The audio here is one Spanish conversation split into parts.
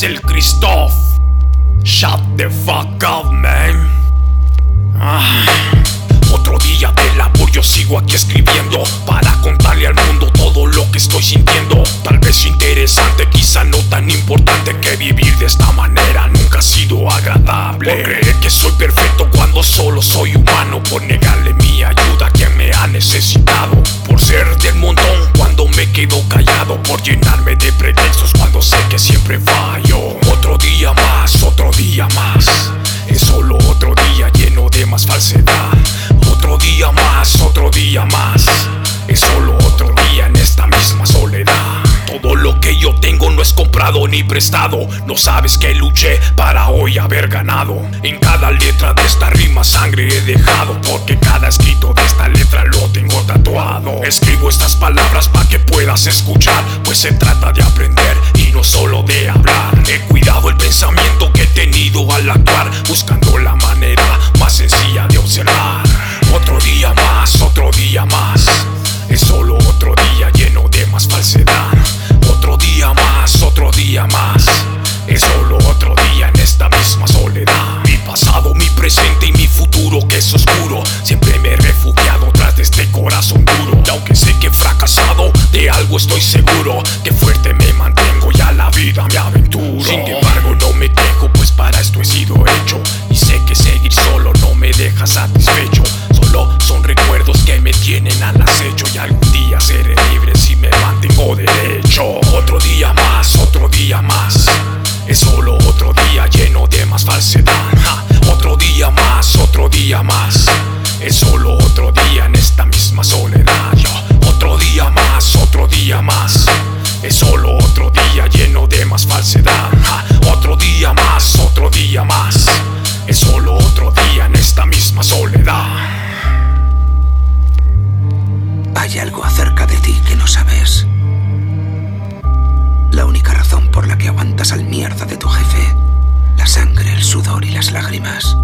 es el Christoph. Shut the fuck up, man. Ah. Otro día de labor, yo sigo aquí escribiendo para contarle al mundo todo lo que estoy sintiendo. Tal vez interesante, quizá no tan importante que vivir de esta manera nunca ha sido agradable. Por creer que soy perfecto cuando solo soy humano, por negarle mi ayuda a quien me ha necesitado, por ser del montón cuando me quedo callado, por llenarme ni prestado. No sabes que luché para hoy haber ganado. En cada letra de esta rima sangre he dejado. Porque cada escrito de esta letra lo tengo tatuado. Escribo estas palabras para que puedas escuchar. Pues se trata de aprender y no solo de hablar. He cuidado el pensamiento que he de algo estoy seguro. Que fuerte me mantengo soledad. Hay algo acerca de ti que no sabes. La única razón por la que aguantas al mierda de tu jefe, la sangre, el sudor y las lágrimas.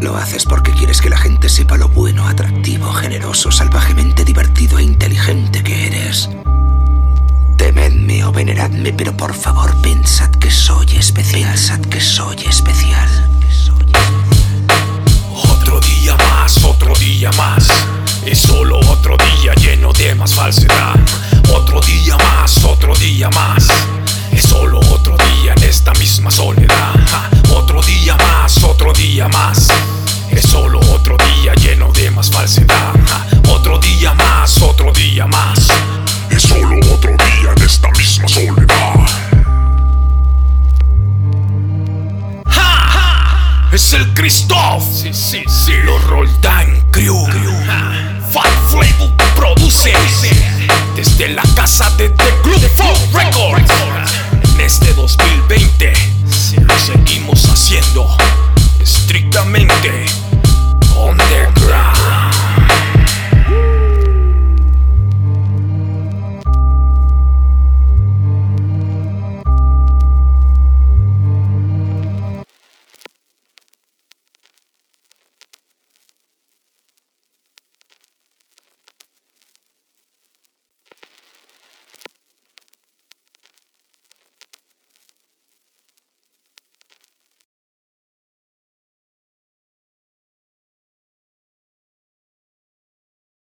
Lo haces porque quieres que la gente sepa lo bueno, atractivo, generoso, salvajemente divertido e inteligente que eres. Temedme o veneradme, pero por favor pensad que soy especial. Pensad que soy especial. Otro día más. Es solo otro día lleno de más falsedad. Otro día más, otro día más. Es solo otro día en esta misma soledad. Otro día más, otro día más. Es el Christoph. Sí, sí, sí. Los Roldán Crew. Five Flavor produce. Desde la casa de The Club Folk Records. En este 2020